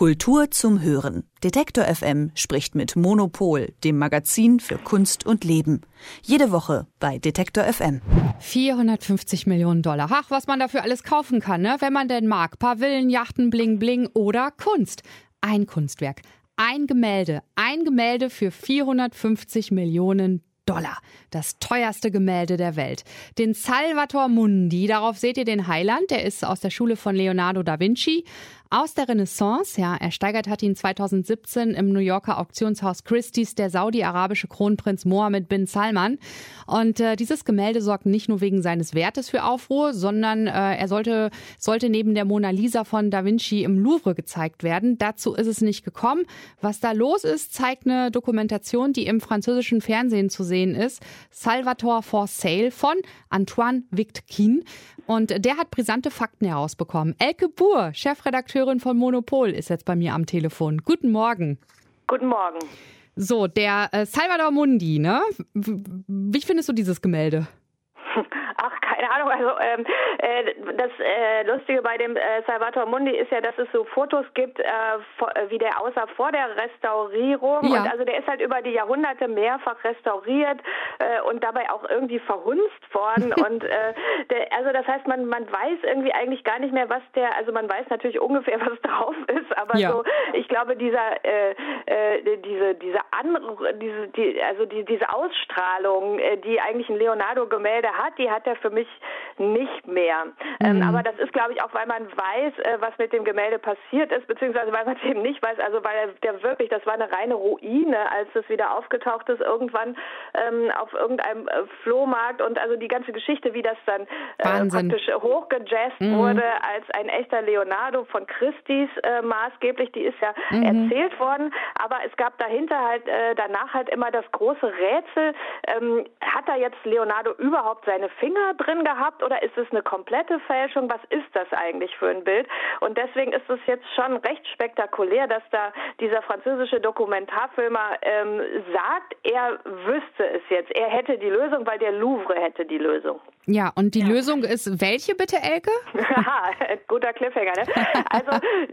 Kultur zum Hören. Detektor FM spricht mit Monopol, dem Magazin für Kunst und Leben. Jede Woche bei Detektor FM. 450 Millionen Dollar. Ach, was man dafür alles kaufen kann, ne? wenn man denn mag. Pavillen, Yachten, Bling Bling oder Kunst. Ein Kunstwerk, ein Gemälde, ein Gemälde für 450 Millionen Dollar. Das teuerste Gemälde der Welt. Den Salvator Mundi, darauf seht ihr den Heiland, der ist aus der Schule von Leonardo da Vinci aus der Renaissance. Ja, ersteigert hat ihn 2017 im New Yorker Auktionshaus Christie's der saudi-arabische Kronprinz Mohammed bin Salman. Und äh, dieses Gemälde sorgt nicht nur wegen seines Wertes für Aufruhr, sondern äh, er sollte, sollte neben der Mona Lisa von Da Vinci im Louvre gezeigt werden. Dazu ist es nicht gekommen. Was da los ist, zeigt eine Dokumentation, die im französischen Fernsehen zu sehen ist. Salvatore for Sale von Antoine Victkin. Und der hat brisante Fakten herausbekommen. Elke Buhr, Chefredakteurin von Monopol, ist jetzt bei mir am Telefon. Guten Morgen. Guten Morgen. So, der äh, Salvador Mundi, ne? Wie findest du dieses Gemälde? Ahnung, also ähm, äh, das äh, Lustige bei dem äh, Salvator Mundi ist ja, dass es so Fotos gibt, äh, wie der aussah vor der Restaurierung. Ja. Und also der ist halt über die Jahrhunderte mehrfach restauriert äh, und dabei auch irgendwie verhunzt worden. und äh, der, also das heißt, man, man weiß irgendwie eigentlich gar nicht mehr, was der, also man weiß natürlich ungefähr, was drauf ist, aber ja. so, ich glaube, dieser äh, äh, diese, diese andere, diese, die, also die, diese Ausstrahlung, äh, die eigentlich ein Leonardo-Gemälde hat, die hat er für mich nicht mehr. Ähm, mhm. Ähm, aber das ist, glaube ich, auch, weil man weiß, äh, was mit dem Gemälde passiert ist, beziehungsweise weil man es eben nicht weiß. Also weil der wirklich, das war eine reine Ruine, als es wieder aufgetaucht ist, irgendwann ähm, auf irgendeinem äh, Flohmarkt und also die ganze Geschichte, wie das dann äh, praktisch hochgejazzt mhm. wurde als ein echter Leonardo von Christis äh, maßgeblich, die ist ja mhm. erzählt worden, aber es gab dahinter halt äh, danach halt immer das große Rätsel, ähm, hat da jetzt Leonardo überhaupt seine Finger drin drin gehabt oder ist es eine komplette Fälschung? Was ist das eigentlich für ein Bild? Und deswegen ist es jetzt schon recht spektakulär, dass da dieser französische Dokumentarfilmer ähm, sagt, er wüsste es jetzt. Er hätte die Lösung, weil der Louvre hätte die Lösung. Ja, und die ja. Lösung ist welche bitte, Elke? Guter Cliffhanger, ne? Also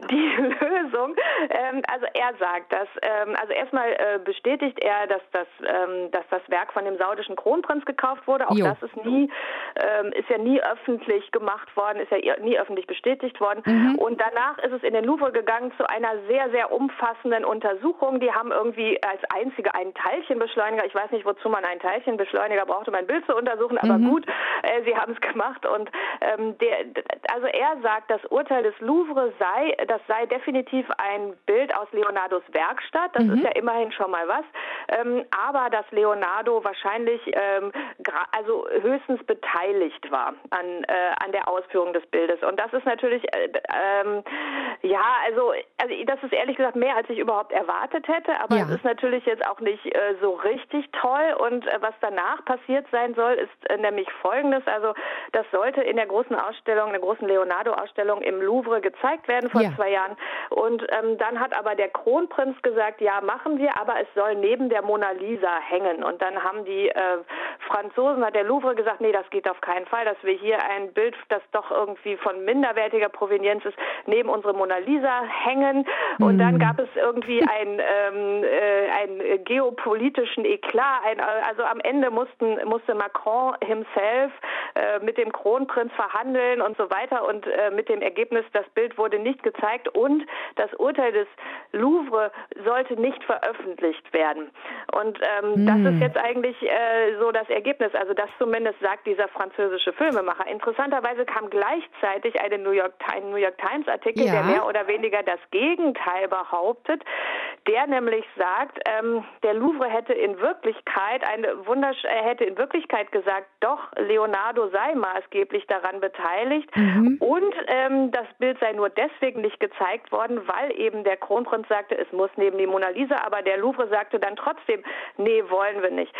die Lösung, ähm, also er sagt das, ähm, also erstmal äh, bestätigt er, dass das, ähm, dass das Werk von dem saudischen Kronprinz gekauft wurde. Auch jo. das ist nie, ähm, ist ja nie öffentlich gemacht worden, ist ja nie öffentlich bestätigt worden. Mhm. Und danach ist es in den Louvre gegangen zu einer sehr, sehr umfassenden Untersuchung. Die haben irgendwie als einzige einen Teilchenbeschleuniger, ich weiß nicht, wozu man einen Teilchenbeschleuniger braucht, um ein Bild zu untersuchen, aber mhm. gut, äh, sie haben es gemacht und ähm, der, also er sagt, das Urteil des Louvre sei, das sei definitiv ein Bild aus Leonardos Werkstatt. Das mhm. ist ja immerhin schon mal was. Ähm, aber dass Leonardo wahrscheinlich ähm, also höchstens beteiligt war an, äh, an der Ausführung des Bildes. Und das ist natürlich, äh, ähm, ja, also, also das ist ehrlich gesagt mehr, als ich überhaupt erwartet hätte. Aber ja. es ist natürlich jetzt auch nicht äh, so richtig toll. Und äh, was danach passiert sein soll, ist äh, nämlich folgendes. Also das sollte in der großen Ausstellung, in der großen Leonardo-Ausstellung im Louvre gezeigt werden vor ja. zwei Jahren. Und ähm, dann hat aber der Kronprinz gesagt, ja, machen wir, aber es soll neben der Mona Lisa hängen. Und dann haben die äh, Franzosen, hat der Louvre gesagt, nee, das geht auf keinen Fall, dass wir hier ein Bild, das doch irgendwie von minderwertiger Provenienz ist, neben unsere Mona Lisa hängen. Und mhm. dann gab es irgendwie ein, ähm, äh, einen geopolitischen Eklat. Ein, also am Ende mussten, musste Macron himself äh, mit dem Kronprinz verhandeln und so weiter und äh, mit dem Ergebnis, das Bild wurde nicht gezeigt und das Urteil des Louvre sollte nicht veröffentlicht werden. Und ähm, mm. das ist hm. jetzt eigentlich äh, so das Ergebnis. Also das zumindest sagt dieser französische Filmemacher. Interessanterweise kam gleichzeitig ein New York, ein New York Times Artikel, ja. der mehr oder weniger das Gegenteil behauptet, der nämlich sagt, ähm, der Louvre hätte in Wirklichkeit eine wundersch er hätte in Wirklichkeit gesagt, doch Leonardo sei maßgeblich daran beteiligt mhm. und ähm, das Bild sei nur deswegen nicht gezeigt worden, weil eben der Kronprinz sagte, es muss neben die Mona Lisa, aber der Louvre sagte dann trotzdem, nee, wollen wir nicht.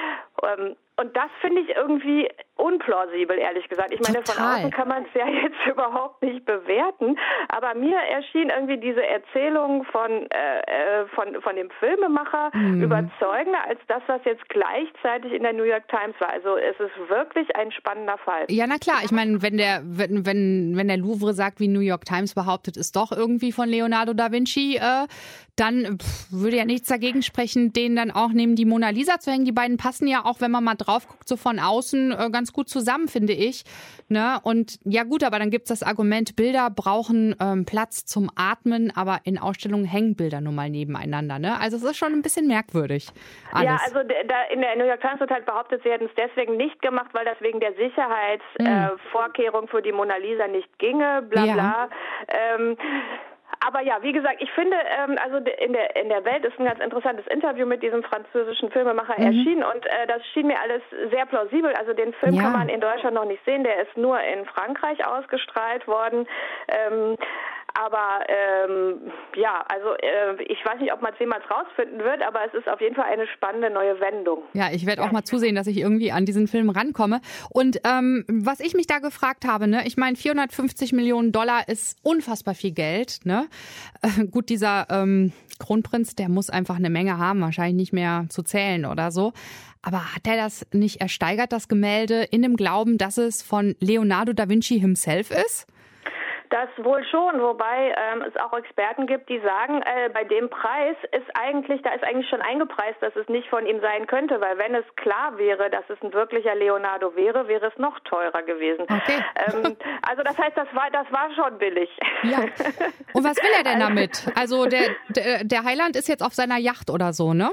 Ähm, und das finde ich irgendwie unplausibel, ehrlich gesagt. Ich meine, Total. von außen kann man es ja jetzt überhaupt nicht bewerten, aber mir erschien irgendwie diese Erzählung von, äh, äh von, von dem Filmemacher mhm. überzeugender als das, was jetzt gleichzeitig in der New York Times war. Also es ist wirklich ein spannender Fall. Ja, na klar. Ich meine, wenn der, wenn, wenn, wenn der Louvre sagt, wie New York Times behauptet, ist doch irgendwie von Leonardo da Vinci, äh, dann pff, würde ja nichts dagegen sprechen, den dann auch neben die Mona Lisa zu hängen. Die beiden passen ja auch, wenn man mal drauf guckt, so von außen äh, ganz gut zusammen, finde ich. Ne? Und ja gut, aber dann gibt's das Argument, Bilder brauchen ähm, Platz zum Atmen, aber in Ausstellungen hängen Bilder nun mal nebeneinander. Ne? Also es ist schon ein bisschen merkwürdig. Alles. Ja, also da in der New York Times wird halt behauptet, sie hätten es deswegen nicht gemacht, weil das wegen der Sicherheitsvorkehrung mhm. äh, für die Mona Lisa nicht ginge, bla bla. Ja. Ähm, aber ja, wie gesagt, ich finde, ähm, also in der in der Welt ist ein ganz interessantes Interview mit diesem französischen Filmemacher mhm. erschienen und äh, das schien mir alles sehr plausibel. Also den Film ja. kann man in Deutschland noch nicht sehen, der ist nur in Frankreich ausgestrahlt worden. Ähm, aber ähm, ja, also äh, ich weiß nicht, ob man es jemals rausfinden wird, aber es ist auf jeden Fall eine spannende neue Wendung. Ja, ich werde auch mal zusehen, dass ich irgendwie an diesen Film rankomme. Und ähm, was ich mich da gefragt habe, ne, ich meine, 450 Millionen Dollar ist unfassbar viel Geld. Ne? Äh, gut, dieser ähm, Kronprinz, der muss einfach eine Menge haben, wahrscheinlich nicht mehr zu zählen oder so. Aber hat er das nicht ersteigert, das Gemälde, in dem Glauben, dass es von Leonardo da Vinci himself ist? Das wohl schon, wobei ähm, es auch Experten gibt, die sagen, äh, bei dem Preis ist eigentlich, da ist eigentlich schon eingepreist, dass es nicht von ihm sein könnte, weil wenn es klar wäre, dass es ein wirklicher Leonardo wäre, wäre es noch teurer gewesen. Okay. Ähm, also das heißt, das war, das war schon billig. Ja. Und was will er denn damit? Also der, der, der Heiland ist jetzt auf seiner Yacht oder so, ne?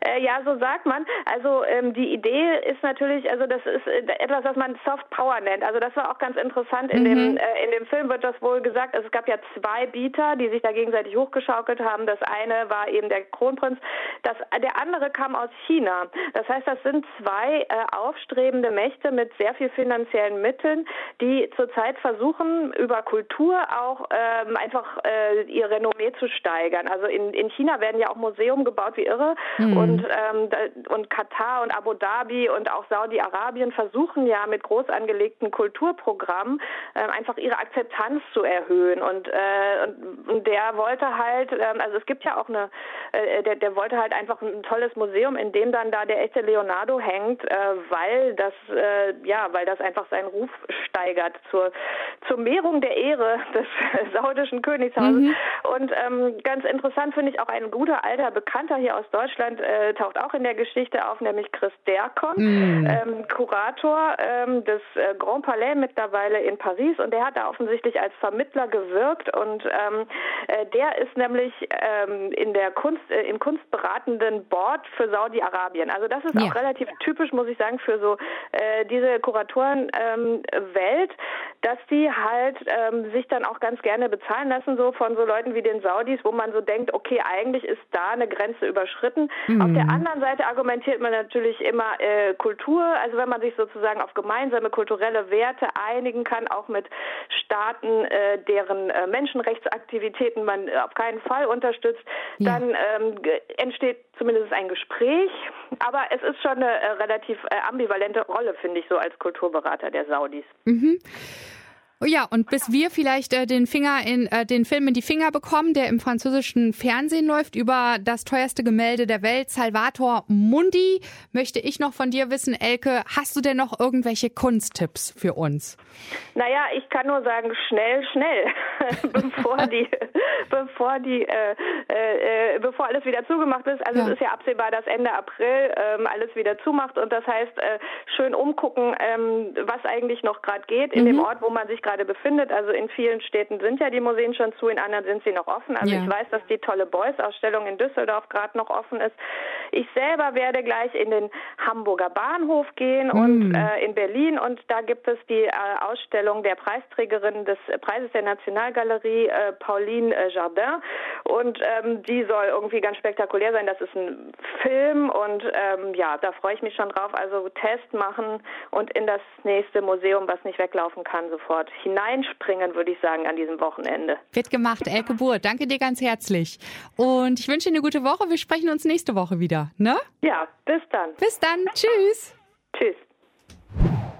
Äh, ja, so sagt man. Also ähm, die Idee ist natürlich, also das ist äh, etwas, was man Soft Power nennt. Also das war auch ganz interessant in mhm. dem äh, in dem Film Film wird das wohl gesagt. Also es gab ja zwei Bieter, die sich da gegenseitig hochgeschaukelt haben. Das eine war eben der Kronprinz. Das, der andere kam aus China. Das heißt, das sind zwei äh, aufstrebende Mächte mit sehr viel finanziellen Mitteln, die zurzeit versuchen, über Kultur auch ähm, einfach äh, ihr Renommee zu steigern. Also in, in China werden ja auch Museum gebaut wie irre mhm. und, ähm, und Katar und Abu Dhabi und auch Saudi-Arabien versuchen ja mit groß angelegten Kulturprogrammen äh, einfach ihre Akzeptanz Akzeptanz zu erhöhen. Und, äh, und der wollte halt, ähm, also es gibt ja auch eine, äh, der, der wollte halt einfach ein tolles Museum, in dem dann da der echte Leonardo hängt, äh, weil das, äh, ja, weil das einfach seinen Ruf steigert zur, zur Mehrung der Ehre des saudischen Königshauses. Mhm. Und ähm, ganz interessant finde ich auch ein guter alter Bekannter hier aus Deutschland äh, taucht auch in der Geschichte auf, nämlich Chris Derkon, mhm. ähm, Kurator ähm, des äh, Grand Palais mittlerweile in Paris und der hat da offensichtlich offensichtlich als Vermittler gewirkt und ähm, äh, der ist nämlich ähm, in der Kunst, äh, im kunstberatenden Board für Saudi-Arabien. Also das ist ja. auch relativ typisch, muss ich sagen, für so äh, diese Kuratorenwelt, ähm, dass die halt ähm, sich dann auch ganz gerne bezahlen lassen, so von so Leuten wie den Saudis, wo man so denkt, okay, eigentlich ist da eine Grenze überschritten. Mhm. Auf der anderen Seite argumentiert man natürlich immer äh, Kultur, also wenn man sich sozusagen auf gemeinsame kulturelle Werte einigen kann, auch mit Staat Staaten, äh, deren äh, Menschenrechtsaktivitäten man äh, auf keinen Fall unterstützt, ja. dann ähm, entsteht zumindest ein Gespräch. Aber es ist schon eine äh, relativ äh, ambivalente Rolle, finde ich, so als Kulturberater der Saudis. Mhm. Oh ja, und bis wir vielleicht äh, den Finger in äh, den Film in die Finger bekommen, der im französischen Fernsehen läuft über das teuerste Gemälde der Welt, Salvator Mundi, möchte ich noch von dir wissen, Elke, hast du denn noch irgendwelche Kunsttipps für uns? Naja, ich kann nur sagen, schnell, schnell, bevor die, bevor die, äh, äh, äh, bevor alles wieder zugemacht ist. Also ja. es ist ja absehbar, dass Ende April ähm, alles wieder zumacht und das heißt, äh, schön umgucken, ähm, was eigentlich noch gerade geht in mhm. dem Ort, wo man sich gerade befindet. Also in vielen Städten sind ja die Museen schon zu, in anderen sind sie noch offen. Also ja. ich weiß, dass die tolle Beuys-Ausstellung in Düsseldorf gerade noch offen ist. Ich selber werde gleich in den Hamburger Bahnhof gehen mhm. und äh, in Berlin und da gibt es die äh, Ausstellung der Preisträgerin des Preises der Nationalgalerie, äh, Pauline äh, Jardin. Und ähm, die soll irgendwie ganz spektakulär sein. Das ist ein Film und ähm, ja, da freue ich mich schon drauf. Also Test machen und in das nächste Museum, was nicht weglaufen kann, sofort hineinspringen, würde ich sagen, an diesem Wochenende. Wird gemacht, Elke Buhr. Danke dir ganz herzlich. Und ich wünsche dir eine gute Woche. Wir sprechen uns nächste Woche wieder, ne? Ja, bis dann. Bis dann. Tschüss. Tschüss.